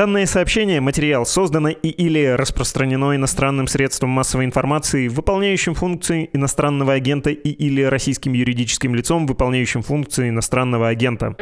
Данное сообщение, материал создано и или распространено иностранным средством массовой информации, выполняющим функции иностранного агента и или российским юридическим лицом, выполняющим функции иностранного агента.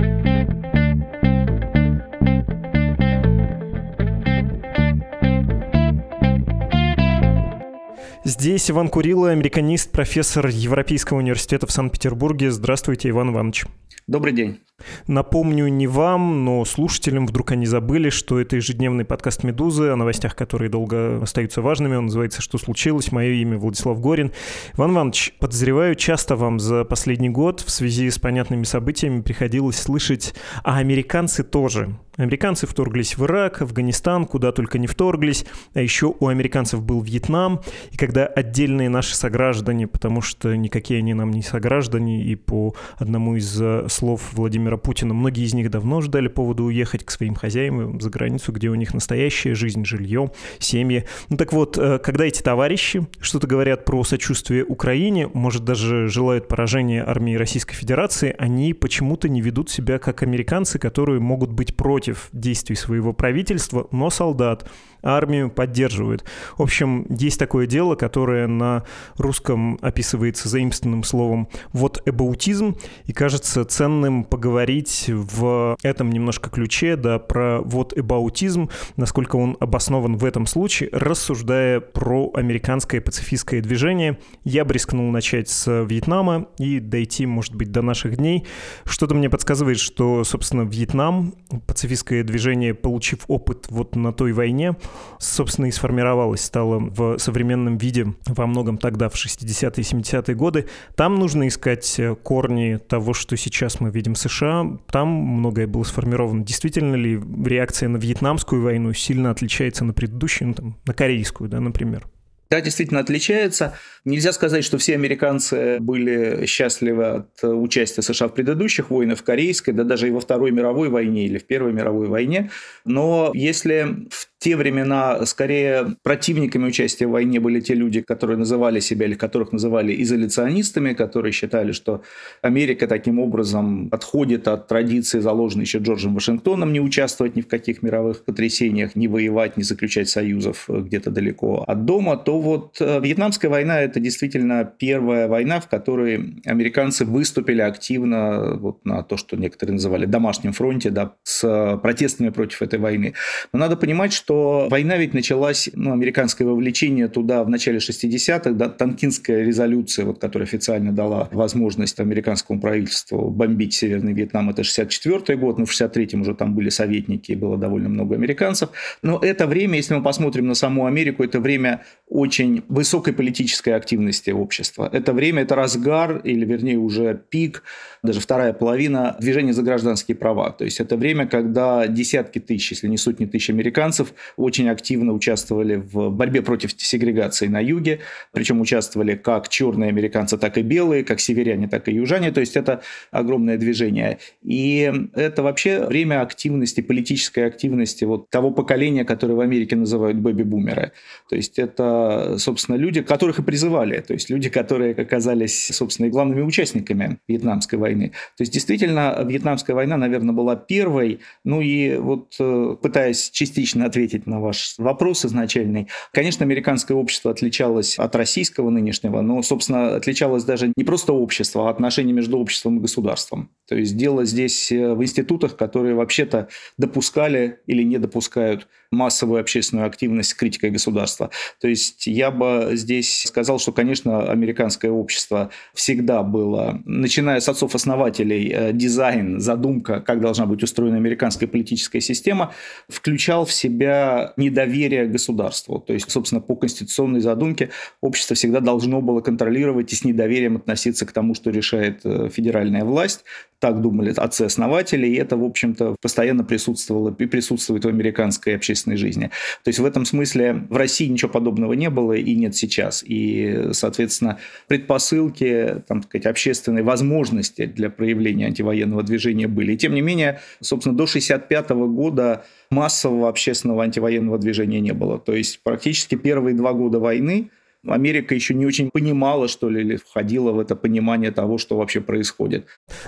Здесь Иван Курила, американист, профессор Европейского университета в Санкт-Петербурге. Здравствуйте, Иван Иванович. Добрый день. Напомню не вам, но слушателям, вдруг они забыли, что это ежедневный подкаст «Медузы» о новостях, которые долго остаются важными. Он называется «Что случилось?». Мое имя Владислав Горин. Иван Иванович, подозреваю, часто вам за последний год в связи с понятными событиями приходилось слышать, а американцы тоже Американцы вторглись в Ирак, Афганистан, куда только не вторглись. А еще у американцев был Вьетнам. И когда отдельные наши сограждане, потому что никакие они нам не сограждане, и по одному из э, слов Владимира Путина, многие из них давно ждали повода уехать к своим хозяевам за границу, где у них настоящая жизнь, жилье, семьи. Ну так вот, э, когда эти товарищи что-то говорят про сочувствие Украине, может даже желают поражения армии Российской Федерации, они почему-то не ведут себя как американцы, которые могут быть против действий своего правительства, но солдат армию поддерживают. В общем, есть такое дело, которое на русском описывается заимствованным словом вот эбаутизм, и кажется ценным поговорить в этом немножко ключе, да, про вот эбаутизм, насколько он обоснован в этом случае, рассуждая про американское пацифистское движение. Я бы рискнул начать с Вьетнама и дойти, может быть, до наших дней. Что-то мне подсказывает, что, собственно, Вьетнам, пацифистское движение, получив опыт вот на той войне, собственно, и сформировалось, стало в современном виде во многом тогда, в 60-е и 70-е годы. Там нужно искать э, корни того, что сейчас мы видим в США. Там многое было сформировано. Действительно ли реакция на вьетнамскую войну сильно отличается на предыдущую, ну, там, на корейскую, да, например? Да, действительно отличается. Нельзя сказать, что все американцы были счастливы от участия США в предыдущих войнах, в Корейской, да даже и во Второй мировой войне или в Первой мировой войне. Но если в те времена скорее противниками участия в войне были те люди, которые называли себя или которых называли изоляционистами, которые считали, что Америка таким образом отходит от традиции, заложенной еще Джорджем Вашингтоном, не участвовать ни в каких мировых потрясениях, не воевать, не заключать союзов где-то далеко от дома, то вот э, Вьетнамская война – это действительно первая война, в которой американцы выступили активно вот на то, что некоторые называли домашним фронте, да, с протестами против этой войны. Но надо понимать, что что война ведь началась, ну, американское вовлечение туда в начале 60-х, да, Танкинская резолюция, вот, которая официально дала возможность американскому правительству бомбить Северный Вьетнам, это 64 год, но в 63-м уже там были советники, и было довольно много американцев. Но это время, если мы посмотрим на саму Америку, это время очень высокой политической активности общества. Это время, это разгар, или вернее уже пик, даже вторая половина движения за гражданские права. То есть это время, когда десятки тысяч, если не сотни тысяч американцев очень активно участвовали в борьбе против сегрегации на юге, причем участвовали как черные американцы, так и белые, как северяне, так и южане, то есть это огромное движение. И это вообще время активности, политической активности вот того поколения, которое в Америке называют бэби-бумеры. То есть это, собственно, люди, которых и призывали, то есть люди, которые оказались, собственно, и главными участниками Вьетнамской войны. То есть действительно, Вьетнамская война, наверное, была первой, ну и вот э, пытаясь частично ответить на ваш вопрос изначальный. Конечно, американское общество отличалось от российского нынешнего, но, собственно, отличалось даже не просто общество, а отношения между обществом и государством. То есть дело здесь э, в институтах, которые вообще-то допускали или не допускают массовую общественную активность с критикой государства. То есть я бы здесь сказал, что, конечно, американское общество всегда было, начиная с отцов-основателей, э, дизайн, задумка, как должна быть устроена американская политическая система, включал в себя недоверие государству. То есть, собственно, по конституционной задумке общество всегда должно было контролировать и с недоверием относиться к тому, что решает э, федеральная власть. Так думали отцы-основатели, и это, в общем-то, постоянно присутствовало и присутствует в американской общественной жизни. То есть в этом смысле в России ничего подобного не было и нет сейчас. И, соответственно, предпосылки, там, сказать, общественной возможности для проявления антивоенного движения были. И тем не менее, собственно, до 1965 года массового общественного антивоенного движения не было. То есть практически первые два года войны Америка еще не очень понимала, что ли, или входила в это понимание того, что вообще происходит.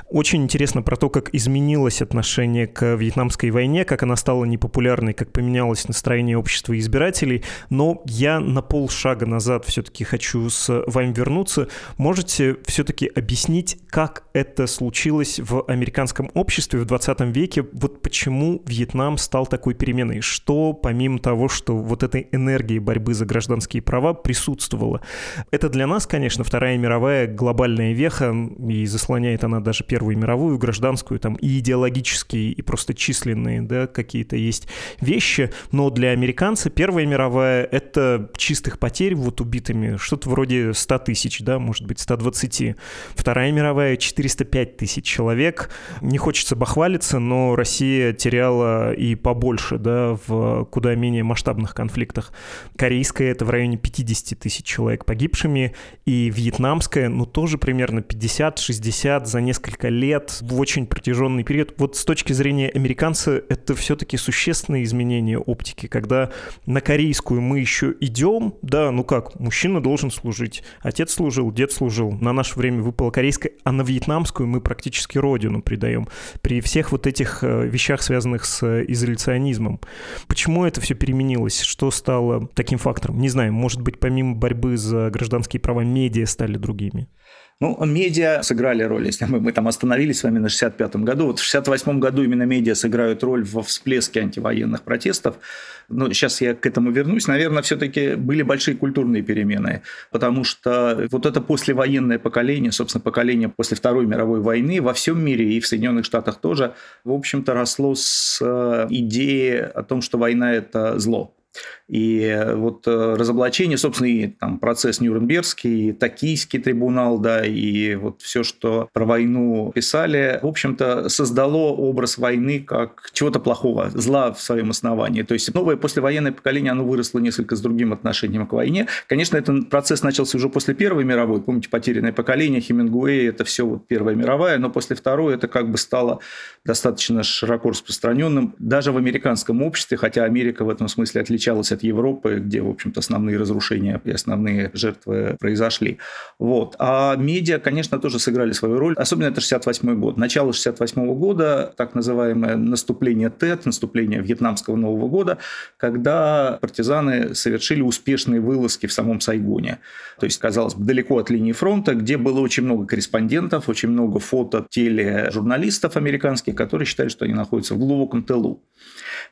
Очень интересно про то, как изменилось отношение к Вьетнамской войне, как она стала непопулярной, как поменялось настроение общества и избирателей. Но я на полшага назад все-таки хочу с вами вернуться. Можете все-таки объяснить, как это случилось в американском обществе в 20 веке? Вот почему Вьетнам стал такой переменой? Что, помимо того, что вот этой энергии борьбы за гражданские права присутствовало? Это для нас, конечно, Вторая мировая глобальная веха, и заслоняет она даже Первую мировую, гражданскую, там и идеологические, и просто численные, да, какие-то есть вещи, но для американца Первая мировая — это чистых потерь вот убитыми, что-то вроде 100 тысяч, да, может быть, 120. Вторая мировая — 405 тысяч человек. Не хочется бахвалиться, но Россия теряла и побольше, да, в куда менее масштабных конфликтах. Корейская — это в районе 50 тысяч человек погибшими, и вьетнамская, ну, тоже примерно 50-60 за несколько лет в очень протяженный период. Вот с точки зрения американца это все-таки существенное изменение оптики, когда на корейскую мы еще идем, да, ну как, мужчина должен служить, отец служил, дед служил, на наше время выпала корейская, а на вьетнамскую мы практически родину придаем. При всех вот этих э, вещах, связанных с изоляционизмом. Почему это все переменилось? Что стало таким фактором? Не знаю, может быть, помимо борьбы за гражданские права, медиа стали другими? Ну, медиа сыграли роль, если мы, мы там остановились с вами на 65-м году. Вот в 68-м году именно медиа сыграют роль во всплеске антивоенных протестов. Но сейчас я к этому вернусь. Наверное, все-таки были большие культурные перемены, потому что вот это послевоенное поколение, собственно, поколение после Второй мировой войны во всем мире и в Соединенных Штатах тоже, в общем-то, росло с э, идеи о том, что война – это зло и вот э, разоблачение, собственно, и там процесс Нюрнбергский, и Токийский трибунал, да, и вот все, что про войну писали, в общем-то, создало образ войны как чего-то плохого, зла в своем основании. То есть новое послевоенное поколение, оно выросло несколько с другим отношением к войне. Конечно, этот процесс начался уже после Первой мировой. Помните, потерянное поколение, Хемингуэй, это все вот Первая мировая, но после Второй это как бы стало достаточно широко распространенным даже в американском обществе, хотя Америка в этом смысле отличалась от Европы, где, в общем-то, основные разрушения и основные жертвы произошли. Вот. А медиа, конечно, тоже сыграли свою роль. Особенно это 68 год. Начало 68 года, так называемое наступление ТЭТ, наступление Вьетнамского Нового года, когда партизаны совершили успешные вылазки в самом Сайгоне. То есть, казалось бы, далеко от линии фронта, где было очень много корреспондентов, очень много фото тележурналистов американских, которые считали, что они находятся в глубоком тылу.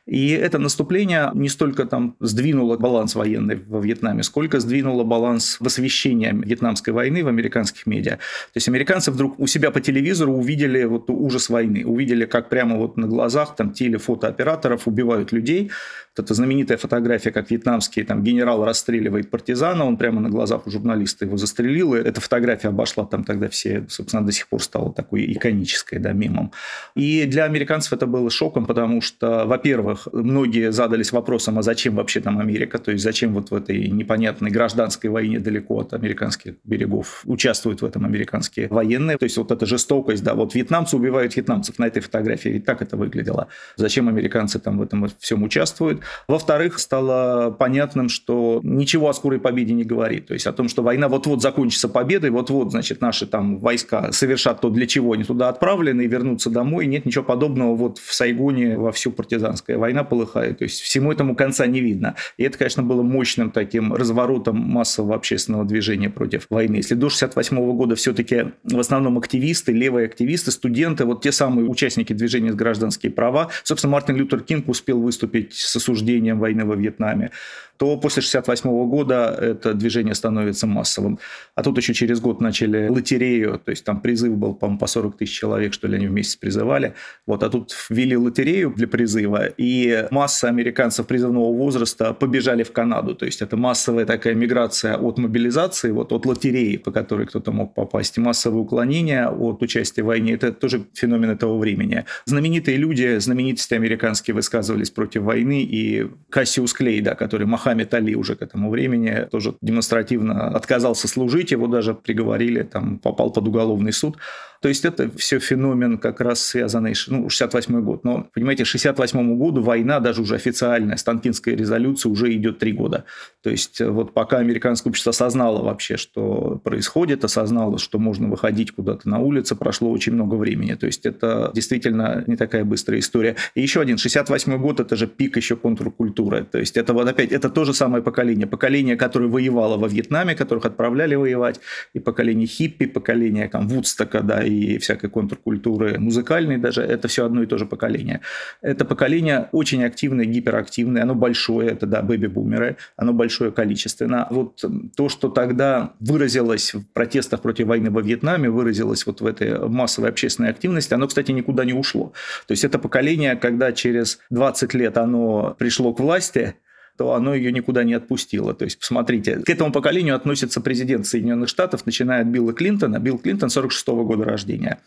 И это наступление не столько там сдвинуло баланс военный во Вьетнаме, сколько сдвинуло баланс в освещении Вьетнамской войны в американских медиа. То есть американцы вдруг у себя по телевизору увидели вот ужас войны, увидели, как прямо вот на глазах там телефотооператоров убивают людей, это знаменитая фотография, как вьетнамский там, генерал расстреливает партизана, он прямо на глазах у журналиста его застрелил, и эта фотография обошла там тогда все, собственно, до сих пор стала такой иконической, да, мемом. И для американцев это было шоком, потому что, во-первых, многие задались вопросом, а зачем вообще там Америка, то есть зачем вот в этой непонятной гражданской войне далеко от американских берегов участвуют в этом американские военные, то есть вот эта жестокость, да, вот вьетнамцы убивают вьетнамцев на этой фотографии, ведь так это выглядело. Зачем американцы там в этом всем участвуют? Во-вторых, стало понятным, что ничего о скорой победе не говорит. То есть о том, что война вот-вот закончится победой, вот-вот, значит, наши там войска совершат то, для чего они туда отправлены, и вернутся домой. Нет ничего подобного вот в Сайгоне во всю партизанская война полыхает. То есть всему этому конца не видно. И это, конечно, было мощным таким разворотом массового общественного движения против войны. Если до 68 года все-таки в основном активисты, левые активисты, студенты, вот те самые участники движения за гражданские права, собственно, Мартин Лютер Кинг успел выступить с осуждением войны во Вьетнаме то после 1968 года это движение становится массовым. А тут еще через год начали лотерею, то есть там призыв был, по-моему, по 40 тысяч человек, что ли, они вместе призывали. Вот, а тут ввели лотерею для призыва, и масса американцев призывного возраста побежали в Канаду. То есть это массовая такая миграция от мобилизации, вот от лотереи, по которой кто-то мог попасть, и массовое уклонение от участия в войне. Это тоже феномен этого времени. Знаменитые люди, знаменитости американские высказывались против войны, и и Кассиус Клей, да, который Мохаммед Али уже к этому времени тоже демонстративно отказался служить, его даже приговорили, там попал под уголовный суд. То есть это все феномен как раз связанный, ну, 68 год. Но, понимаете, 68 году война, даже уже официальная, Станкинская резолюция уже идет три года. То есть э, вот пока американское общество осознало вообще, что происходит, осознало, что можно выходить куда-то на улицу, прошло очень много времени. То есть это действительно не такая быстрая история. И еще один, 68 год, это же пик еще контркультуры. То есть это вот опять, это то же самое поколение. Поколение, которое воевало во Вьетнаме, которых отправляли воевать, и поколение хиппи, поколение там Вудстока, да, и всякой контркультуры музыкальной даже, это все одно и то же поколение. Это поколение очень активное, гиперактивное, оно большое, это, да, бэби-бумеры, оно большое количественно. Вот то, что тогда выразилось в протестах против войны во Вьетнаме, выразилось вот в этой массовой общественной активности, оно, кстати, никуда не ушло. То есть это поколение, когда через 20 лет оно пришло к власти, то оно ее никуда не отпустило. То есть, посмотрите, к этому поколению относится президент Соединенных Штатов, начиная от Билла Клинтона. Билл Клинтон 46 -го года рождения.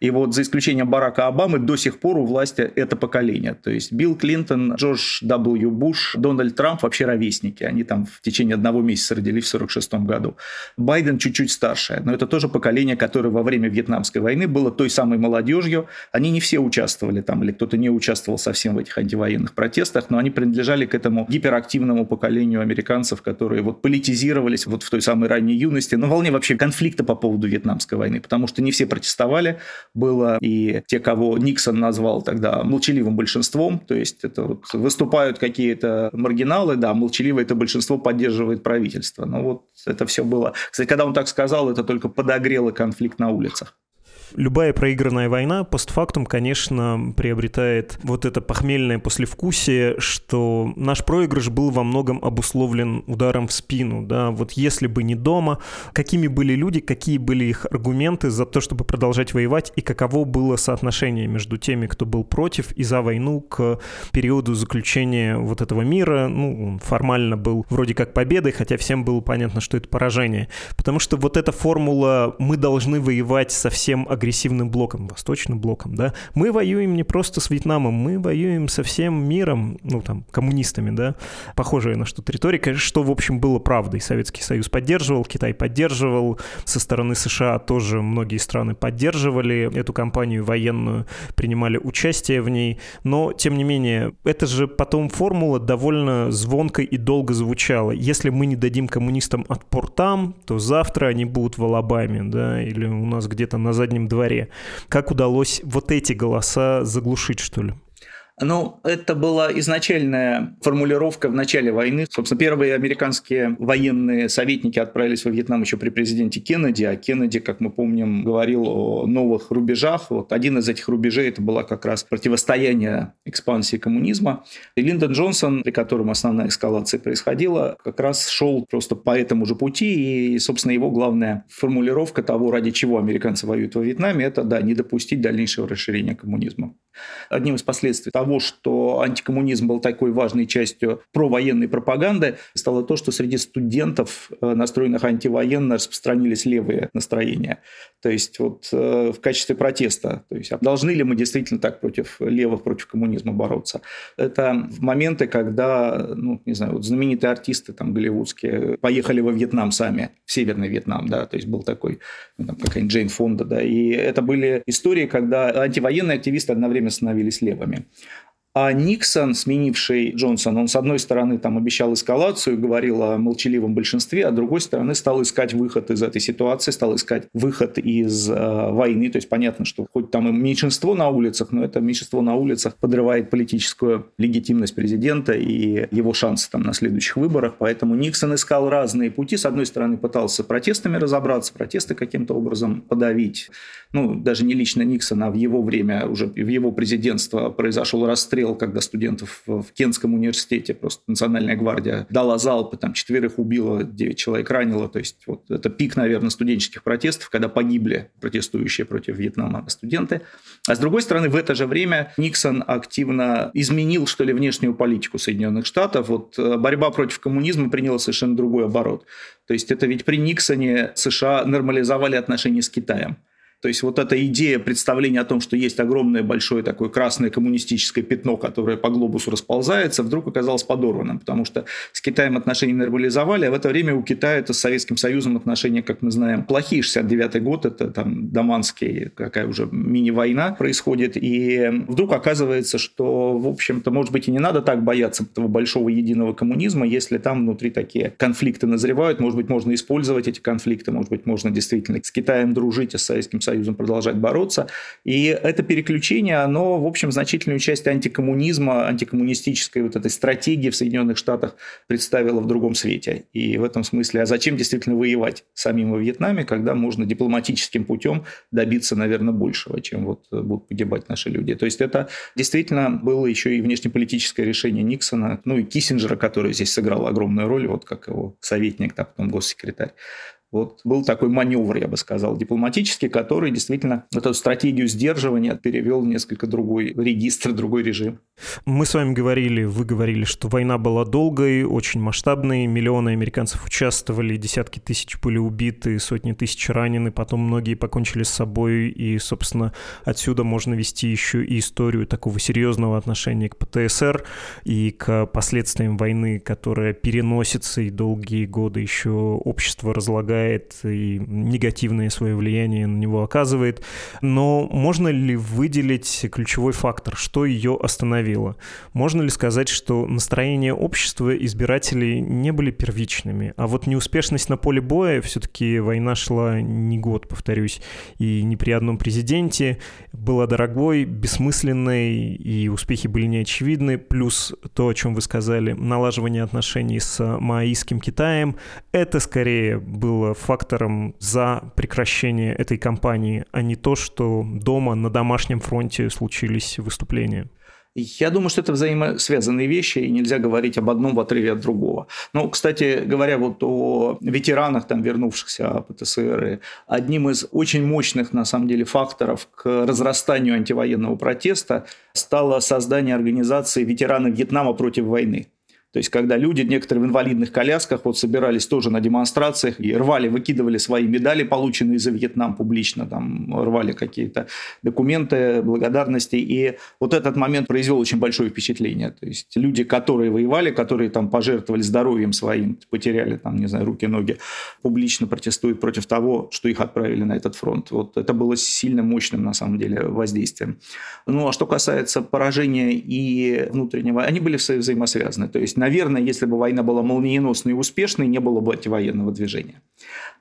И вот за исключением Барака Обамы до сих пор у власти это поколение. То есть Билл Клинтон, Джордж W. Буш, Дональд Трамп вообще ровесники. Они там в течение одного месяца родились в 46 году. Байден чуть-чуть старше, но это тоже поколение, которое во время Вьетнамской войны было той самой молодежью. Они не все участвовали там, или кто-то не участвовал совсем в этих антивоенных протестах, но они принадлежали к этому гиперактивному поколению американцев, которые вот политизировались вот в той самой ранней юности, на волне вообще конфликта по поводу Вьетнамской войны, потому что не все протестовали, было, и те, кого Никсон назвал тогда молчаливым большинством, то есть это вот выступают какие-то маргиналы, да, молчаливое это большинство поддерживает правительство. Но вот это все было. Кстати, когда он так сказал, это только подогрело конфликт на улицах. Любая проигранная война постфактум, конечно, приобретает вот это похмельное послевкусие, что наш проигрыш был во многом обусловлен ударом в спину. Да? Вот если бы не дома, какими были люди, какие были их аргументы за то, чтобы продолжать воевать, и каково было соотношение между теми, кто был против и за войну к периоду заключения вот этого мира. Ну, формально был вроде как победой, хотя всем было понятно, что это поражение. Потому что вот эта формула «мы должны воевать со всем агрессивным блоком, восточным блоком, да, мы воюем не просто с Вьетнамом, мы воюем со всем миром, ну, там, коммунистами, да, похожая на что-то риторика, что, в общем, было правдой. Советский Союз поддерживал, Китай поддерживал, со стороны США тоже многие страны поддерживали эту кампанию военную, принимали участие в ней, но, тем не менее, это же потом формула довольно звонко и долго звучала. Если мы не дадим коммунистам отпор там, то завтра они будут в Алабаме, да, или у нас где-то на заднем дворе. Как удалось вот эти голоса заглушить, что ли? Ну, это была изначальная формулировка в начале войны. Собственно, первые американские военные советники отправились во Вьетнам еще при президенте Кеннеди, а Кеннеди, как мы помним, говорил о новых рубежах. Вот один из этих рубежей это было как раз противостояние экспансии коммунизма. И Линдон Джонсон, при котором основная эскалация происходила, как раз шел просто по этому же пути. И, собственно, его главная формулировка того, ради чего американцы воюют во Вьетнаме, это, да, не допустить дальнейшего расширения коммунизма. Одним из последствий того, что антикоммунизм был такой важной частью провоенной пропаганды, стало то, что среди студентов, э, настроенных антивоенно, распространились левые настроения. То есть вот э, в качестве протеста. То есть а должны ли мы действительно так против левых, против коммунизма бороться? Это моменты, когда, ну, не знаю, вот знаменитые артисты там голливудские поехали во Вьетнам сами, в Северный Вьетнам, да, то есть был такой, ну, какая-нибудь Джейн Фонда, да, и это были истории, когда антивоенные активисты одновременно становились левыми. А Никсон, сменивший Джонсона, он с одной стороны там обещал эскалацию, говорил о молчаливом большинстве, а с другой стороны стал искать выход из этой ситуации, стал искать выход из э, войны. То есть понятно, что хоть там и меньшинство на улицах, но это меньшинство на улицах подрывает политическую легитимность президента и его шансы там на следующих выборах. Поэтому Никсон искал разные пути. С одной стороны пытался протестами разобраться, протесты каким-то образом подавить. Ну, даже не лично Никсона, а в его время, уже в его президентство произошел расстрел когда студентов в Кентском университете просто Национальная гвардия дала залпы, там четверых убила, девять человек ранило. То есть вот это пик, наверное, студенческих протестов, когда погибли протестующие против Вьетнама студенты. А с другой стороны, в это же время Никсон активно изменил, что ли, внешнюю политику Соединенных Штатов. Вот э, борьба против коммунизма приняла совершенно другой оборот. То есть это ведь при Никсоне США нормализовали отношения с Китаем. То есть вот эта идея представления о том, что есть огромное большое такое красное коммунистическое пятно, которое по глобусу расползается, вдруг оказалось подорванным, потому что с Китаем отношения нормализовали, а в это время у Китая это с Советским Союзом отношения, как мы знаем, плохие. 69 год, это там Даманский, какая уже мини-война происходит, и вдруг оказывается, что, в общем-то, может быть, и не надо так бояться этого большого единого коммунизма, если там внутри такие конфликты назревают, может быть, можно использовать эти конфликты, может быть, можно действительно с Китаем дружить, а с Советским Союзом продолжать бороться. И это переключение, оно, в общем, значительную часть антикоммунизма, антикоммунистической вот этой стратегии в Соединенных Штатах представило в другом свете. И в этом смысле, а зачем действительно воевать самим во Вьетнаме, когда можно дипломатическим путем добиться, наверное, большего, чем вот будут погибать наши люди. То есть это действительно было еще и внешнеполитическое решение Никсона, ну и Киссинджера, который здесь сыграл огромную роль, вот как его советник, так потом госсекретарь. Вот был такой маневр, я бы сказал, дипломатический, который действительно эту стратегию сдерживания перевел в несколько другой регистр, другой режим. Мы с вами говорили, вы говорили, что война была долгой, очень масштабной, миллионы американцев участвовали, десятки тысяч были убиты, сотни тысяч ранены, потом многие покончили с собой, и, собственно, отсюда можно вести еще и историю такого серьезного отношения к ПТСР и к последствиям войны, которая переносится и долгие годы еще общество разлагает влияет и негативное свое влияние на него оказывает. Но можно ли выделить ключевой фактор, что ее остановило? Можно ли сказать, что настроение общества избирателей не были первичными, а вот неуспешность на поле боя, все-таки война шла не год, повторюсь, и не при одном президенте, была дорогой, бессмысленной, и успехи были неочевидны, плюс то, о чем вы сказали, налаживание отношений с маоистским Китаем, это скорее было фактором за прекращение этой кампании, а не то, что дома на домашнем фронте случились выступления? Я думаю, что это взаимосвязанные вещи, и нельзя говорить об одном в отрыве от другого. Но, кстати говоря, вот о ветеранах, там, вернувшихся от ПТСР, одним из очень мощных, на самом деле, факторов к разрастанию антивоенного протеста стало создание организации ветераны Вьетнама против войны. То есть, когда люди, некоторые в инвалидных колясках, вот собирались тоже на демонстрациях и рвали, выкидывали свои медали, полученные за Вьетнам публично, там рвали какие-то документы, благодарности. И вот этот момент произвел очень большое впечатление. То есть, люди, которые воевали, которые там пожертвовали здоровьем своим, потеряли там, не знаю, руки, ноги, публично протестуют против того, что их отправили на этот фронт. Вот это было сильно мощным, на самом деле, воздействием. Ну, а что касается поражения и внутреннего, они были взаимосвязаны. То есть, наверное, если бы война была молниеносной и успешной, не было бы антивоенного движения.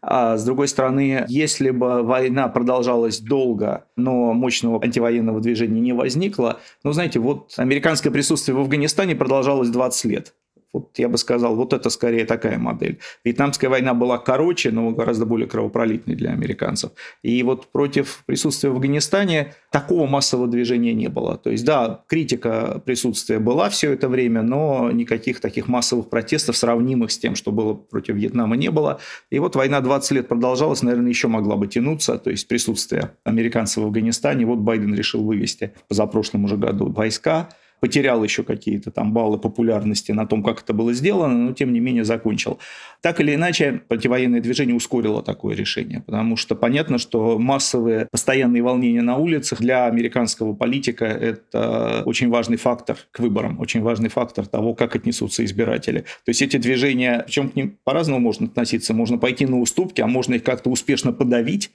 А с другой стороны, если бы война продолжалась долго, но мощного антивоенного движения не возникло, ну, знаете, вот американское присутствие в Афганистане продолжалось 20 лет. Вот я бы сказал, вот это скорее такая модель. Вьетнамская война была короче, но гораздо более кровопролитной для американцев. И вот против присутствия в Афганистане такого массового движения не было. То есть, да, критика присутствия была все это время, но никаких таких массовых протестов, сравнимых с тем, что было против Вьетнама, не было. И вот война 20 лет продолжалась, наверное, еще могла бы тянуться. То есть, присутствие американцев в Афганистане. Вот Байден решил вывести в позапрошлом уже году войска потерял еще какие-то там баллы популярности на том, как это было сделано, но тем не менее закончил. Так или иначе, противоенное движение ускорило такое решение, потому что понятно, что массовые постоянные волнения на улицах для американского политика – это очень важный фактор к выборам, очень важный фактор того, как отнесутся избиратели. То есть эти движения, причем к ним по-разному можно относиться, можно пойти на уступки, а можно их как-то успешно подавить,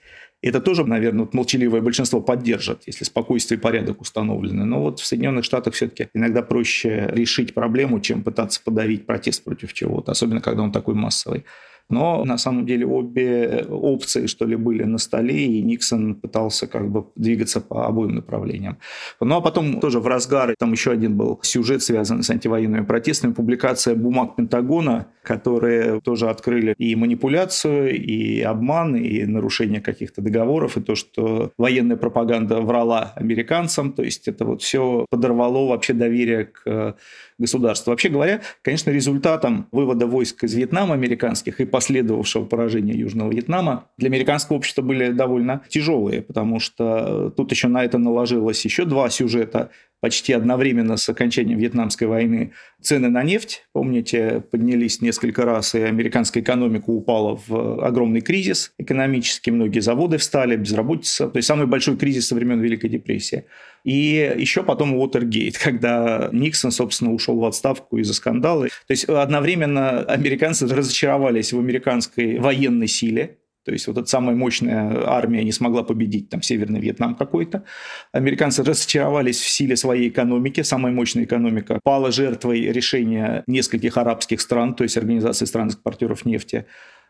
это тоже, наверное, вот молчаливое большинство поддержит, если спокойствие и порядок установлены. Но вот в Соединенных Штатах все-таки иногда проще решить проблему, чем пытаться подавить протест против чего-то, особенно когда он такой массовый. Но на самом деле обе опции, что ли, были на столе, и Никсон пытался как бы двигаться по обоим направлениям. Ну а потом тоже в разгар, там еще один был сюжет, связанный с антивоенными протестами, публикация бумаг Пентагона, которые тоже открыли и манипуляцию, и обман, и нарушение каких-то договоров, и то, что военная пропаганда врала американцам, то есть это вот все подорвало вообще доверие к государства. Вообще говоря, конечно, результатом вывода войск из Вьетнама американских и последовавшего поражения Южного Вьетнама для американского общества были довольно тяжелые, потому что тут еще на это наложилось еще два сюжета почти одновременно с окончанием Вьетнамской войны цены на нефть, помните, поднялись несколько раз, и американская экономика упала в огромный кризис экономический, многие заводы встали, безработица, то есть самый большой кризис со времен Великой депрессии. И еще потом Уотергейт, когда Никсон, собственно, ушел в отставку из-за скандала. То есть одновременно американцы разочаровались в американской военной силе, то есть вот эта самая мощная армия не смогла победить там Северный Вьетнам какой-то. Американцы разочаровались в силе своей экономики. Самая мощная экономика пала жертвой решения нескольких арабских стран, то есть Организации стран-экспортеров нефти.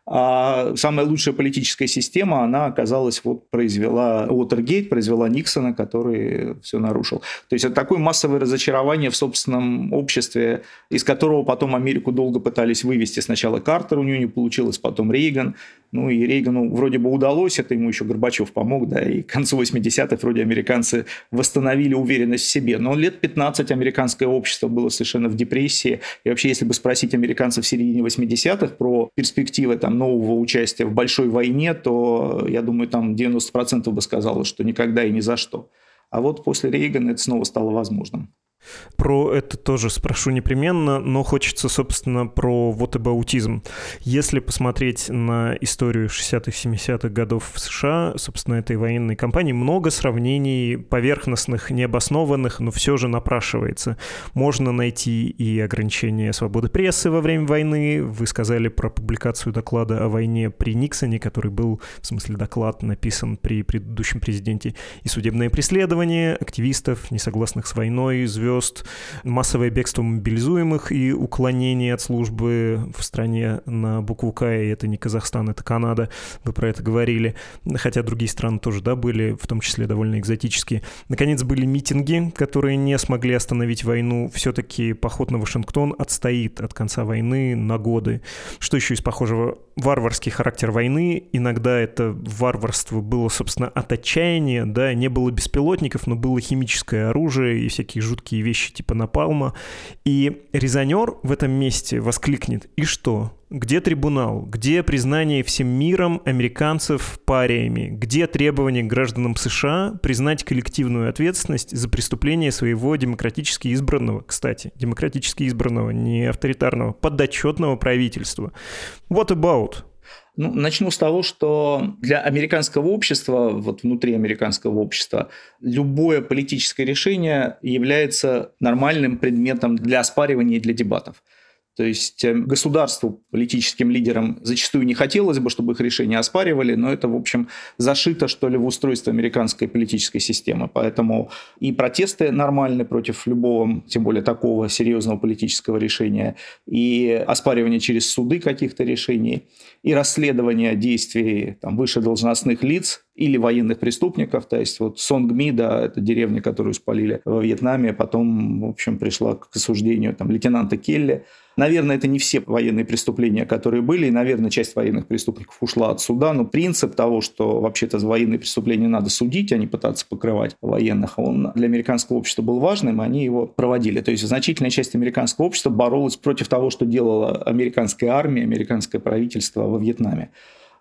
А самая лучшая политическая система, она оказалась, вот произвела Уотергейт, произвела Никсона, который все нарушил. То есть это такое массовое разочарование в собственном обществе, из которого потом Америку долго пытались вывести. Сначала Картер, у нее не получилось, потом Рейган. Ну и Рейгану вроде бы удалось, это ему еще Горбачев помог, да, и к концу 80-х вроде американцы восстановили уверенность в себе. Но лет 15 американское общество было совершенно в депрессии. И вообще, если бы спросить американцев в середине 80-х про перспективы там, нового участия в большой войне, то, я думаю, там 90% бы сказало, что никогда и ни за что. А вот после Рейгана это снова стало возможным. Про это тоже спрошу непременно, но хочется, собственно, про вот аутизм. Если посмотреть на историю 60-х, 70-х годов в США, собственно, этой военной кампании, много сравнений поверхностных, необоснованных, но все же напрашивается. Можно найти и ограничения свободы прессы во время войны. Вы сказали про публикацию доклада о войне при Никсоне, который был, в смысле, доклад написан при предыдущем президенте, и судебное преследование активистов, несогласных с войной, звезд звезд, массовое бегство мобилизуемых и уклонение от службы в стране на букву К, и это не Казахстан, это Канада, вы про это говорили, хотя другие страны тоже, да, были, в том числе довольно экзотические. Наконец, были митинги, которые не смогли остановить войну, все-таки поход на Вашингтон отстоит от конца войны на годы. Что еще из похожего? Варварский характер войны, иногда это варварство было, собственно, от отчаяния, да, не было беспилотников, но было химическое оружие и всякие жуткие такие вещи типа напалма. И резонер в этом месте воскликнет «И что? Где трибунал? Где признание всем миром американцев париями? Где требование гражданам США признать коллективную ответственность за преступление своего демократически избранного, кстати, демократически избранного, не авторитарного, подотчетного правительства? What about? Ну, начну с того, что для американского общества, вот внутри американского общества, любое политическое решение является нормальным предметом для оспаривания и для дебатов. То есть эм, государству, политическим лидерам зачастую не хотелось бы, чтобы их решения оспаривали, но это, в общем, зашито, что ли, в устройство американской политической системы. Поэтому и протесты нормальны против любого, тем более такого серьезного политического решения, и оспаривание через суды каких-то решений, и расследование действий там, выше должностных лиц или военных преступников. То есть вот Сонгми, да, это деревня, которую спалили во Вьетнаме, потом, в общем, пришла к осуждению там, лейтенанта Келли. Наверное, это не все военные преступления, которые были, и, наверное, часть военных преступников ушла от суда, но принцип того, что вообще-то военные преступления надо судить, а не пытаться покрывать военных, он для американского общества был важным, и они его проводили. То есть значительная часть американского общества боролась против того, что делала американская армия, американское правительство во Вьетнаме.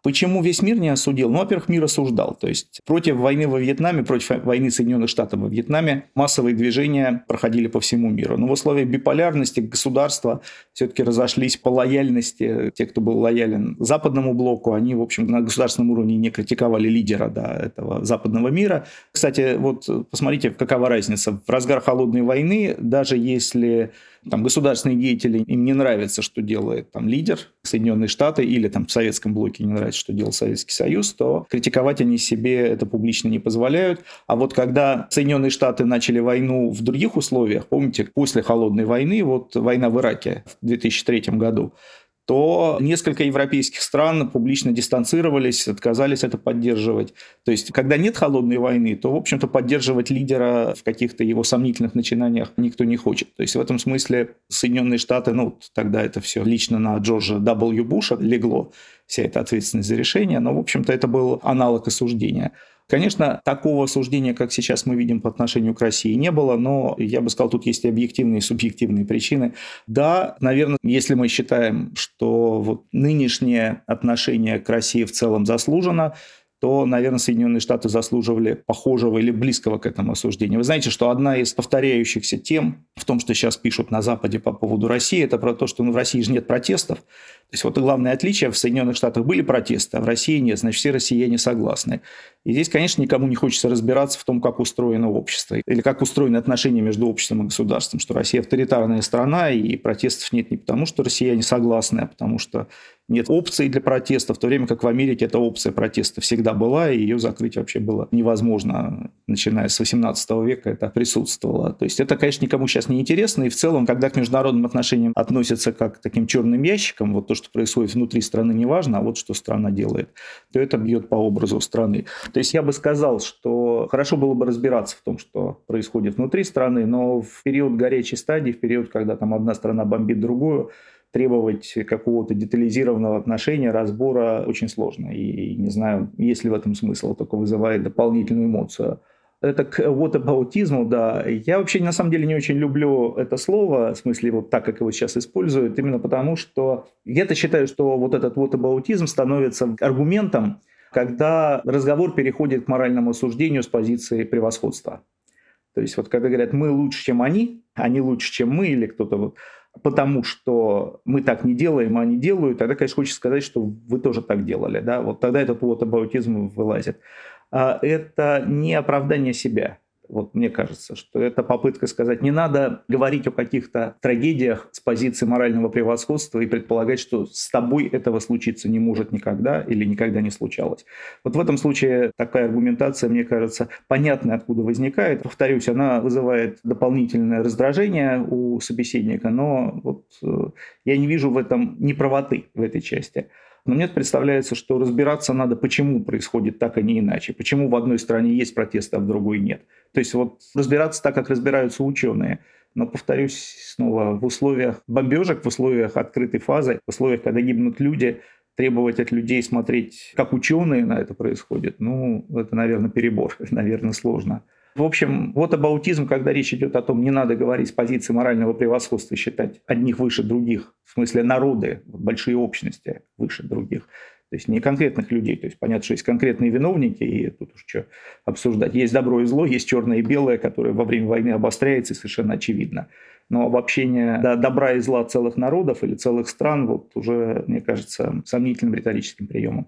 Почему весь мир не осудил? Ну, во-первых, мир осуждал. То есть против войны во Вьетнаме, против войны Соединенных Штатов во Вьетнаме массовые движения проходили по всему миру. Но в условиях биполярности государства все-таки разошлись по лояльности. Те, кто был лоялен западному блоку, они, в общем, на государственном уровне не критиковали лидера да, этого западного мира. Кстати, вот посмотрите, какова разница. В разгар холодной войны, даже если там, государственные деятели, им не нравится, что делает там, лидер Соединенные Штаты или там, в советском блоке не нравится, что делал Советский Союз, то критиковать они себе это публично не позволяют. А вот когда Соединенные Штаты начали войну в других условиях, помните, после Холодной войны, вот война в Ираке в 2003 году, то несколько европейских стран публично дистанцировались, отказались это поддерживать. То есть, когда нет холодной войны, то, в общем-то, поддерживать лидера в каких-то его сомнительных начинаниях никто не хочет. То есть, в этом смысле Соединенные Штаты, ну, тогда это все лично на Джорджа W. Буша легло, вся эта ответственность за решение, но, в общем-то, это был аналог осуждения. Конечно, такого осуждения, как сейчас мы видим по отношению к России, не было, но я бы сказал, тут есть и объективные, и субъективные причины. Да, наверное, если мы считаем, что вот нынешнее отношение к России в целом заслужено, то, наверное, Соединенные Штаты заслуживали похожего или близкого к этому осуждения. Вы знаете, что одна из повторяющихся тем в том, что сейчас пишут на Западе по поводу России, это про то, что ну, в России же нет протестов. То есть вот и главное отличие, в Соединенных Штатах были протесты, а в России нет, значит, все россияне согласны. И здесь, конечно, никому не хочется разбираться в том, как устроено общество или как устроены отношения между обществом и государством, что Россия авторитарная страна, и протестов нет не потому, что россияне согласны, а потому что нет опций для протеста, в то время как в Америке эта опция протеста всегда была, и ее закрыть вообще было невозможно, начиная с 18 века это присутствовало. То есть это, конечно, никому сейчас не интересно, и в целом, когда к международным отношениям относятся как к таким черным ящикам, вот то, что происходит внутри страны, не важно, а вот что страна делает, то это бьет по образу страны. То есть я бы сказал, что хорошо было бы разбираться в том, что происходит внутри страны, но в период горячей стадии, в период, когда там одна страна бомбит другую, требовать какого-то детализированного отношения, разбора очень сложно. И не знаю, есть ли в этом смысл, только вызывает дополнительную эмоцию. Это к whataboutism, да. Я вообще на самом деле не очень люблю это слово, в смысле вот так, как его сейчас используют, именно потому что я-то считаю, что вот этот whataboutism становится аргументом, когда разговор переходит к моральному суждению с позиции превосходства. То есть вот когда говорят «мы лучше, чем они», они лучше, чем мы, или кто-то вот потому что мы так не делаем, а они делают, тогда, конечно, хочется сказать, что вы тоже так делали. Да? Вот тогда этот вот абаутизм вылазит. А это не оправдание себя. Вот мне кажется, что это попытка сказать, не надо говорить о каких-то трагедиях с позиции морального превосходства и предполагать, что с тобой этого случиться не может никогда или никогда не случалось. Вот в этом случае такая аргументация, мне кажется, понятная, откуда возникает. Повторюсь, она вызывает дополнительное раздражение у собеседника, но вот э, я не вижу в этом неправоты в этой части. Но мне представляется, что разбираться надо, почему происходит так, а не иначе. Почему в одной стране есть протесты, а в другой нет. То есть вот разбираться так, как разбираются ученые. Но, повторюсь снова, в условиях бомбежек, в условиях открытой фазы, в условиях, когда гибнут люди, требовать от людей смотреть, как ученые на это происходит, ну, это, наверное, перебор, наверное, сложно. В общем, вот абаутизм, когда речь идет о том, не надо говорить с позиции морального превосходства, считать одних выше других, в смысле народы, большие общности выше других. То есть не конкретных людей. То есть понятно, что есть конкретные виновники, и тут уж что обсуждать. Есть добро и зло, есть черное и белое, которое во время войны обостряется, и совершенно очевидно. Но обобщение добра и зла целых народов или целых стран вот уже, мне кажется, сомнительным риторическим приемом.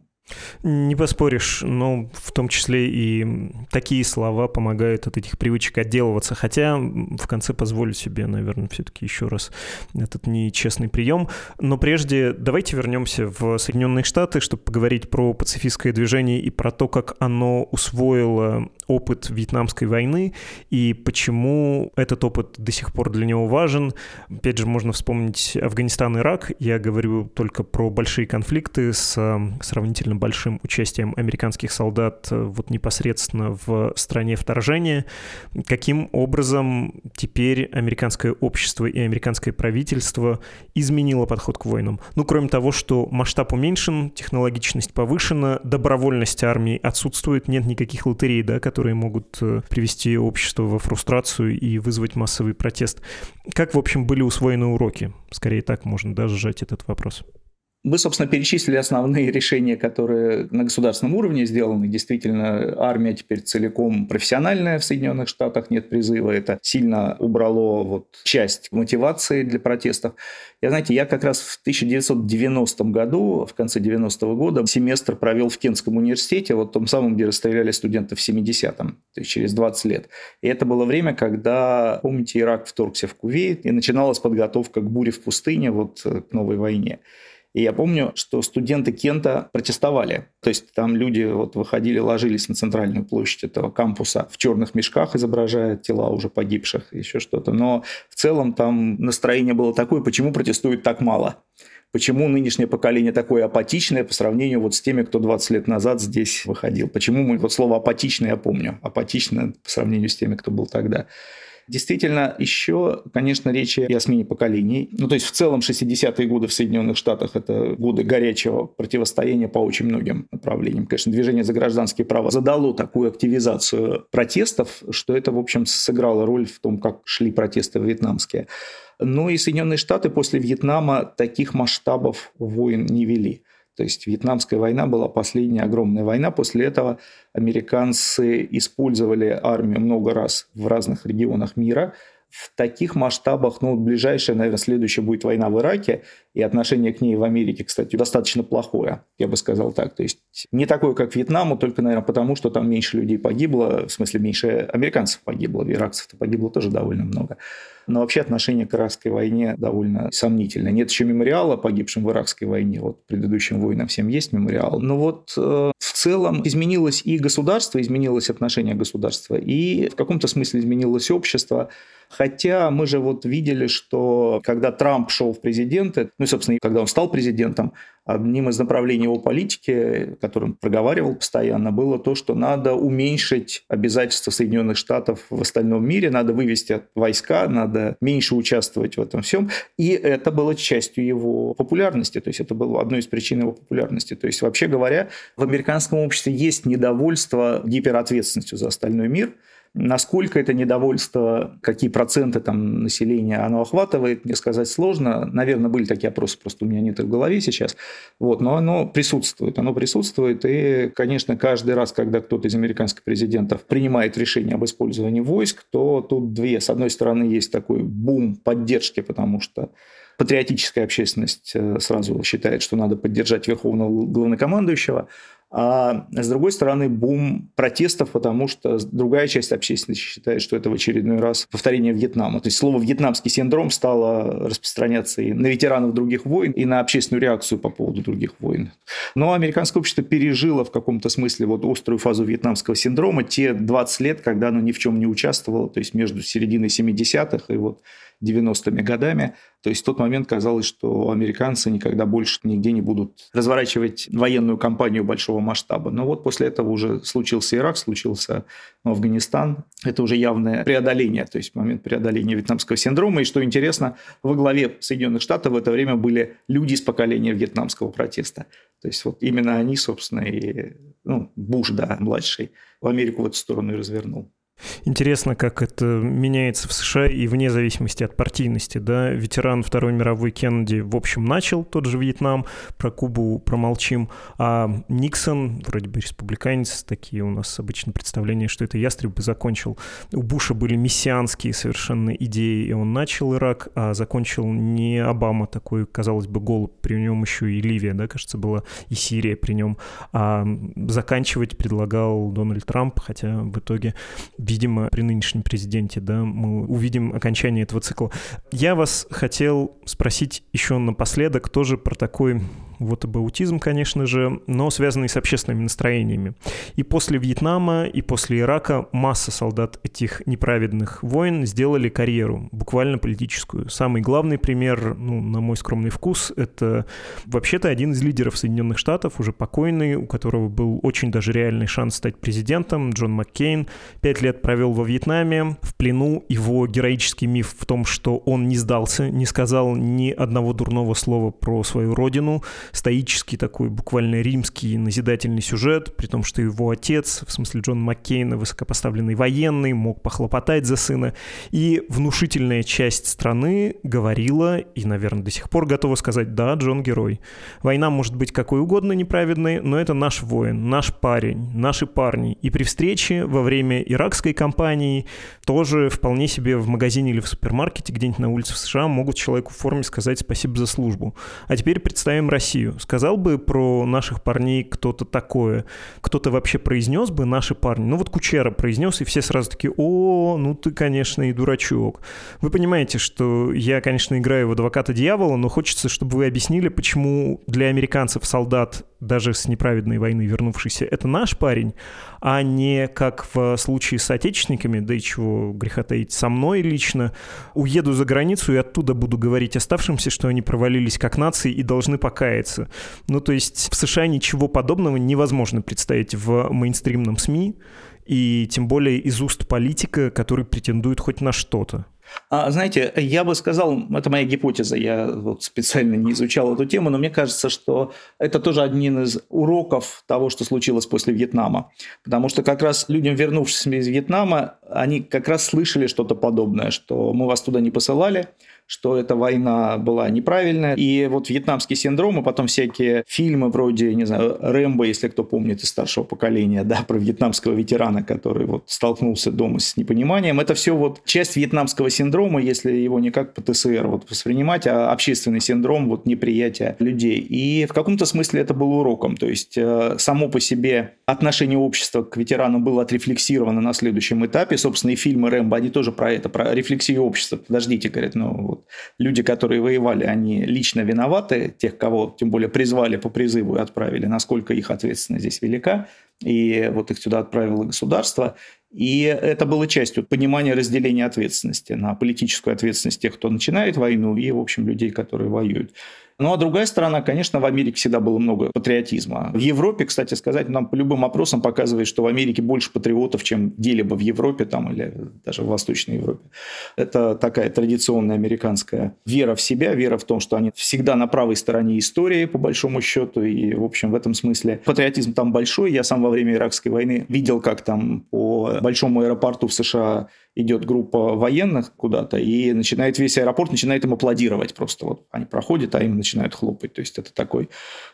Не поспоришь, но в том числе и такие слова помогают от этих привычек отделываться. Хотя в конце позволю себе, наверное, все-таки еще раз этот нечестный прием. Но прежде давайте вернемся в Соединенные Штаты, чтобы поговорить про пацифистское движение и про то, как оно усвоило опыт Вьетнамской войны и почему этот опыт до сих пор для него важен. Опять же, можно вспомнить Афганистан, Ирак. Я говорю только про большие конфликты с сравнительно большим участием американских солдат э, вот непосредственно в стране вторжения. Каким образом теперь американское общество и американское правительство изменило подход к войнам? Ну, кроме того, что масштаб уменьшен, технологичность повышена, добровольность армии отсутствует, нет никаких лотерей, да, которые могут э, привести общество во фрустрацию и вызвать массовый протест. Как, в общем, были усвоены уроки? Скорее так можно даже сжать этот вопрос. Вы, собственно, перечислили основные решения, которые на государственном уровне сделаны. Действительно, армия теперь целиком профессиональная в Соединенных Штатах, нет призыва. Это сильно убрало вот часть мотивации для протестов. Я, знаете, я как раз в 1990 году, в конце 90-го года, семестр провел в Кентском университете, вот том самом, где расстреляли студентов в 70-м, то есть через 20 лет. И это было время, когда, помните, Ирак вторгся в Кувейт, и начиналась подготовка к буре в пустыне, вот к новой войне. И я помню, что студенты Кента протестовали. То есть там люди вот выходили, ложились на центральную площадь этого кампуса в черных мешках, изображая тела уже погибших, еще что-то. Но в целом там настроение было такое, почему протестуют так мало? Почему нынешнее поколение такое апатичное по сравнению вот с теми, кто 20 лет назад здесь выходил? Почему мы вот слово апатичное я помню, апатичное по сравнению с теми, кто был тогда? Действительно, еще, конечно, речь и о смене поколений. Ну, то есть, в целом, 60-е годы в Соединенных Штатах – это годы горячего противостояния по очень многим направлениям. Конечно, движение за гражданские права задало такую активизацию протестов, что это, в общем, сыграло роль в том, как шли протесты вьетнамские. Но и Соединенные Штаты после Вьетнама таких масштабов войн не вели. То есть Вьетнамская война была последняя огромная война. После этого американцы использовали армию много раз в разных регионах мира – в таких масштабах, ну, ближайшая, наверное, следующая будет война в Ираке, и отношение к ней в Америке, кстати, достаточно плохое, я бы сказал так. То есть не такое, как Вьетнаму, только, наверное, потому, что там меньше людей погибло, в смысле, меньше американцев погибло, иракцев-то погибло тоже довольно много. Но вообще отношение к иракской войне довольно сомнительное. Нет еще мемориала погибшим в иракской войне. Вот предыдущим войнам всем есть мемориал. Но вот э, в целом изменилось и государство, изменилось отношение государства, и в каком-то смысле изменилось общество. Хотя мы же вот видели, что когда Трамп шел в президенты, ну и, собственно, когда он стал президентом, одним из направлений его политики, которым проговаривал постоянно, было то, что надо уменьшить обязательства Соединенных Штатов в остальном мире, надо вывести войска, надо меньше участвовать в этом всем. И это было частью его популярности, то есть это было одной из причин его популярности. То есть, вообще говоря, в американском обществе есть недовольство гиперответственностью за остальной мир – Насколько это недовольство, какие проценты там населения оно охватывает, мне сказать сложно. Наверное, были такие опросы, просто у меня нет их в голове сейчас. Вот, но оно присутствует. Оно присутствует. И, конечно, каждый раз, когда кто-то из американских президентов принимает решение об использовании войск, то тут две. С одной стороны, есть такой бум поддержки, потому что патриотическая общественность э, сразу считает, что надо поддержать верховного главнокомандующего, а с другой стороны, бум протестов, потому что другая часть общественности считает, что это в очередной раз повторение Вьетнама. То есть слово «вьетнамский синдром» стало распространяться и на ветеранов других войн, и на общественную реакцию по поводу других войн. Но американское общество пережило в каком-то смысле вот острую фазу вьетнамского синдрома, те 20 лет, когда оно ни в чем не участвовало, то есть между серединой 70-х и вот 90-ми годами. То есть в тот момент казалось, что американцы никогда больше нигде не будут разворачивать военную кампанию большого масштаба. Но вот после этого уже случился Ирак, случился Афганистан. Это уже явное преодоление, то есть момент преодоления вьетнамского синдрома. И что интересно, во главе Соединенных Штатов в это время были люди из поколения вьетнамского протеста. То есть вот именно они, собственно, и ну, Буш, да, младший, в Америку в эту сторону и развернул. Интересно, как это меняется в США и вне зависимости от партийности. Да? Ветеран Второй мировой Кеннеди, в общем, начал тот же Вьетнам, про Кубу промолчим, а Никсон, вроде бы республиканец, такие у нас обычно представления, что это ястреб бы закончил. У Буша были мессианские совершенно идеи, и он начал Ирак, а закончил не Обама, такой, казалось бы, голубь, при нем еще и Ливия, да, кажется, была и Сирия при нем, а заканчивать предлагал Дональд Трамп, хотя в итоге видимо, при нынешнем президенте, да, мы увидим окончание этого цикла. Я вас хотел спросить еще напоследок тоже про такой вот об аутизм, конечно же, но связанный с общественными настроениями. И после Вьетнама, и после Ирака масса солдат этих неправедных войн сделали карьеру, буквально политическую. Самый главный пример, ну, на мой скромный вкус, это вообще-то один из лидеров Соединенных Штатов, уже покойный, у которого был очень даже реальный шанс стать президентом, Джон Маккейн. Пять лет провел во Вьетнаме, в плену. Его героический миф в том, что он не сдался, не сказал ни одного дурного слова про свою родину, стоический такой буквально римский назидательный сюжет, при том, что его отец, в смысле Джон Маккейна, высокопоставленный военный, мог похлопотать за сына. И внушительная часть страны говорила, и, наверное, до сих пор готова сказать, да, Джон герой. Война может быть какой угодно неправедной, но это наш воин, наш парень, наши парни. И при встрече во время иракской кампании тоже вполне себе в магазине или в супермаркете где-нибудь на улице в США могут человеку в форме сказать спасибо за службу. А теперь представим Россию. Сказал бы про наших парней кто-то такое? Кто-то вообще произнес бы наши парни? Ну вот Кучера произнес, и все сразу такие, о, ну ты, конечно, и дурачок. Вы понимаете, что я, конечно, играю в адвоката дьявола, но хочется, чтобы вы объяснили, почему для американцев солдат даже с неправедной войны вернувшийся, это наш парень, а не как в случае с отечественниками, да и чего греха таить, со мной лично, уеду за границу и оттуда буду говорить оставшимся, что они провалились как нации и должны покаяться. Ну, то есть в США ничего подобного невозможно представить в мейнстримном СМИ, и тем более из уст политика, который претендует хоть на что-то. А, знаете, я бы сказал, это моя гипотеза, я вот специально не изучал эту тему, но мне кажется, что это тоже один из уроков того, что случилось после Вьетнама. Потому что как раз людям, вернувшимся из Вьетнама, они как раз слышали что-то подобное, что мы вас туда не посылали, что эта война была неправильная. И вот вьетнамский синдром, и потом всякие фильмы вроде, не знаю, Рэмбо, если кто помнит из старшего поколения, да, про вьетнамского ветерана, который вот столкнулся дома с непониманием. Это все вот часть вьетнамского синдрома, если его не как ПТСР вот воспринимать, а общественный синдром вот неприятия людей. И в каком-то смысле это было уроком. То есть э, само по себе отношение общества к ветеранам было отрефлексировано на следующем этапе. Собственно, и фильмы Рэмбо, они тоже про это, про рефлексию общества. Подождите, говорят, ну вот люди, которые воевали, они лично виноваты, тех, кого тем более призвали по призыву и отправили, насколько их ответственность здесь велика и вот их сюда отправило государство. И это было частью понимания разделения ответственности на политическую ответственность тех, кто начинает войну, и, в общем, людей, которые воюют. Ну а другая сторона, конечно, в Америке всегда было много патриотизма. В Европе, кстати сказать, нам по любым опросам показывает, что в Америке больше патриотов, чем где-либо в Европе там, или даже в Восточной Европе. Это такая традиционная американская вера в себя, вера в том, что они всегда на правой стороне истории, по большому счету. И, в общем, в этом смысле патриотизм там большой. Я сам во время Иракской войны видел, как там по большому аэропорту в США идет группа военных куда-то, и начинает весь аэропорт, начинает им аплодировать просто. Вот они проходят, а им начинают хлопать. То есть это такой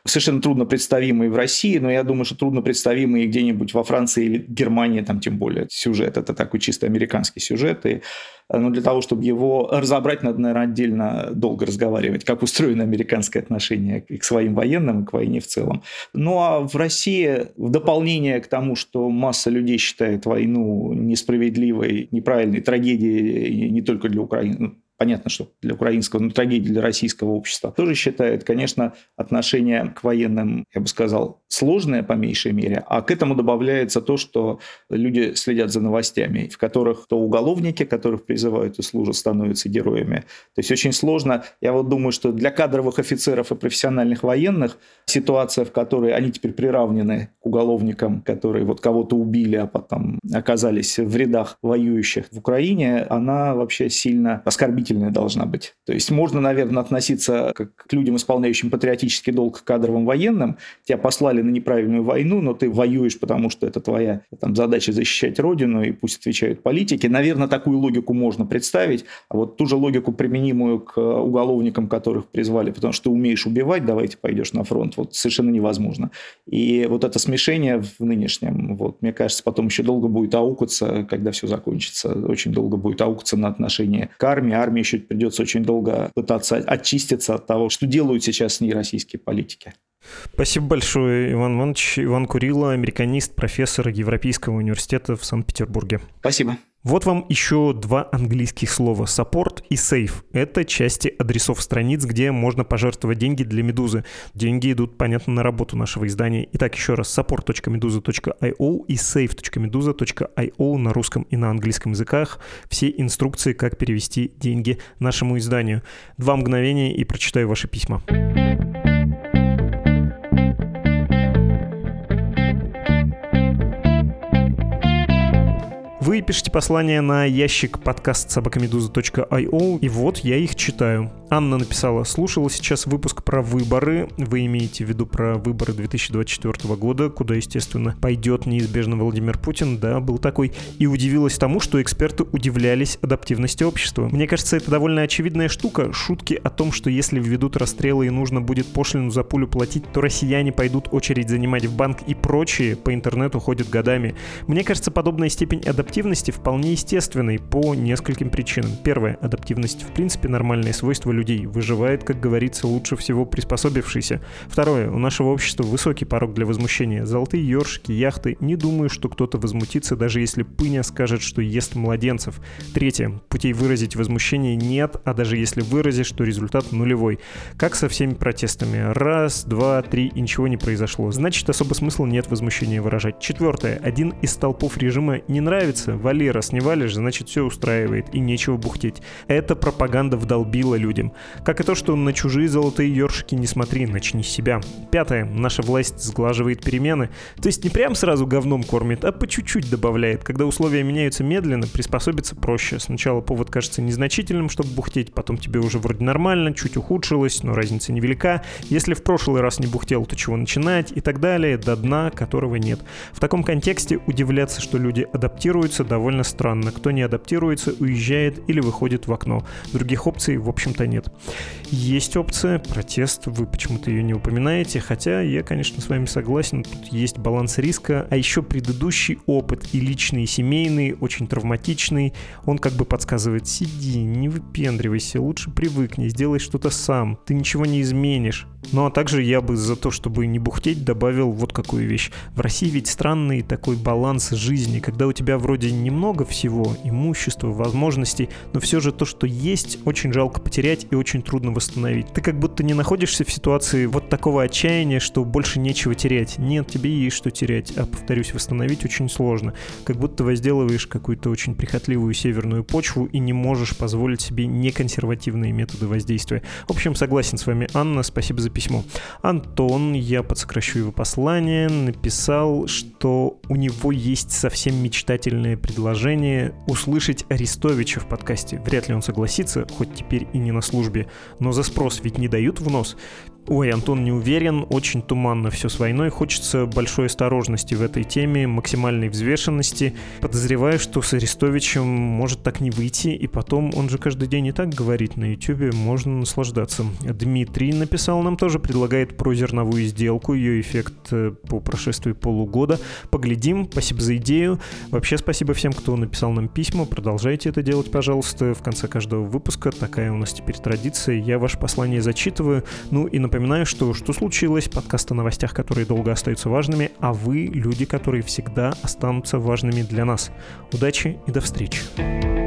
совершенно трудно представимый в России, но я думаю, что трудно представимый где-нибудь во Франции или Германии, там тем более сюжет. Это такой чисто американский сюжет. И но для того, чтобы его разобрать, надо, наверное, отдельно долго разговаривать, как устроено американское отношение к своим военным и к войне в целом. Ну а в России, в дополнение к тому, что масса людей считает войну несправедливой, неправильной, трагедией не только для Украины, понятно, что для украинского, но трагедия для российского общества, тоже считает, конечно, отношение к военным, я бы сказал, сложное по меньшей мере, а к этому добавляется то, что люди следят за новостями, в которых то уголовники, которых призывают и служат, становятся героями. То есть очень сложно. Я вот думаю, что для кадровых офицеров и профессиональных военных ситуация, в которой они теперь приравнены к уголовникам, которые вот кого-то убили, а потом оказались в рядах воюющих в Украине, она вообще сильно оскорбительная должна быть. То есть можно, наверное, относиться как к людям, исполняющим патриотический долг к кадровым военным. Тебя послали на неправильную войну, но ты воюешь, потому что это твоя там, задача защищать родину, и пусть отвечают политики. Наверное, такую логику можно представить, а вот ту же логику, применимую к уголовникам, которых призвали, потому что ты умеешь убивать, давайте пойдешь на фронт, вот совершенно невозможно. И вот это смешение в нынешнем, вот, мне кажется, потом еще долго будет аукаться, когда все закончится, очень долго будет аукаться на отношение к армии. Армии еще придется очень долго пытаться очиститься от того, что делают сейчас с ней российские политики. Спасибо большое, Иван Иванович. Иван Курила, американист, профессор Европейского университета в Санкт-Петербурге. Спасибо. Вот вам еще два английских слова «support» и «save». Это части адресов страниц, где можно пожертвовать деньги для «Медузы». Деньги идут, понятно, на работу нашего издания. Итак, еще раз, support.meduza.io и save.meduza.io на русском и на английском языках. Все инструкции, как перевести деньги нашему изданию. Два мгновения и прочитаю ваши письма. Вы пишете послание на ящик подкаст собакамедуза.io, и вот я их читаю. Анна написала, слушала сейчас выпуск про выборы. Вы имеете в виду про выборы 2024 года, куда, естественно, пойдет неизбежно Владимир Путин. Да, был такой. И удивилась тому, что эксперты удивлялись адаптивности общества. Мне кажется, это довольно очевидная штука. Шутки о том, что если введут расстрелы и нужно будет пошлину за пулю платить, то россияне пойдут очередь занимать в банк и прочие по интернету ходят годами. Мне кажется, подобная степень адаптивности вполне естественной по нескольким причинам. Первое. Адаптивность в принципе нормальное свойство людей. Выживает, как говорится, лучше всего приспособившийся. Второе. У нашего общества высокий порог для возмущения. Золотые ёршики, яхты. Не думаю, что кто-то возмутится, даже если пыня скажет, что ест младенцев. Третье. Путей выразить возмущение нет, а даже если выразишь, то результат нулевой. Как со всеми протестами. Раз, два, три, и ничего не произошло. Значит, особо смысла нет возмущения выражать. Четвертое. Один из столпов режима не нравится, вали, раз не валишь, значит все устраивает и нечего бухтеть. Это пропаганда вдолбила людям. Как и то, что на чужие золотые ёршики не смотри, начни с себя. Пятое. Наша власть сглаживает перемены. То есть не прям сразу говном кормит, а по чуть-чуть добавляет. Когда условия меняются медленно, приспособиться проще. Сначала повод кажется незначительным, чтобы бухтеть, потом тебе уже вроде нормально, чуть ухудшилось, но разница невелика. Если в прошлый раз не бухтел, то чего начинать и так далее, до дна которого нет. В таком контексте удивляться, что люди адаптируются, довольно странно. Кто не адаптируется, уезжает или выходит в окно. Других опций, в общем-то, нет. Есть опция протест, вы почему-то ее не упоминаете, хотя я, конечно, с вами согласен, тут есть баланс риска, а еще предыдущий опыт и личный, и семейный, очень травматичный, он как бы подсказывает, сиди, не выпендривайся, лучше привыкни, сделай что-то сам, ты ничего не изменишь. Ну а также я бы за то, чтобы не бухтеть, добавил вот какую вещь. В России ведь странный такой баланс жизни, когда у тебя вроде немного всего, имущества, возможностей, но все же то, что есть, очень жалко потерять и очень трудно восстановить. Ты как будто не находишься в ситуации вот такого отчаяния, что больше нечего терять. Нет, тебе есть что терять, а, повторюсь, восстановить очень сложно. Как будто возделываешь какую-то очень прихотливую северную почву и не можешь позволить себе неконсервативные методы воздействия. В общем, согласен с вами, Анна, спасибо за письмо. Антон, я подсокращу его послание, написал, что у него есть совсем мечтательное предложение услышать Арестовича в подкасте. Вряд ли он согласится, хоть теперь и не на службе, но за спрос ведь не дают в нос. Ой, Антон не уверен, очень туманно все с войной. Хочется большой осторожности в этой теме, максимальной взвешенности. Подозреваю, что с Арестовичем может так не выйти, и потом он же каждый день и так говорит на YouTube, можно наслаждаться. Дмитрий написал нам тоже, предлагает про зерновую сделку, ее эффект э, по прошествии полугода. Поглядим, спасибо за идею. Вообще спасибо всем, кто написал нам письма, продолжайте это делать, пожалуйста. В конце каждого выпуска такая у нас теперь традиция. Я ваше послание зачитываю. Ну и напоминаю, Напоминаю, что «Что случилось?» подкаст о новостях, которые долго остаются важными, а вы — люди, которые всегда останутся важными для нас. Удачи и до встречи!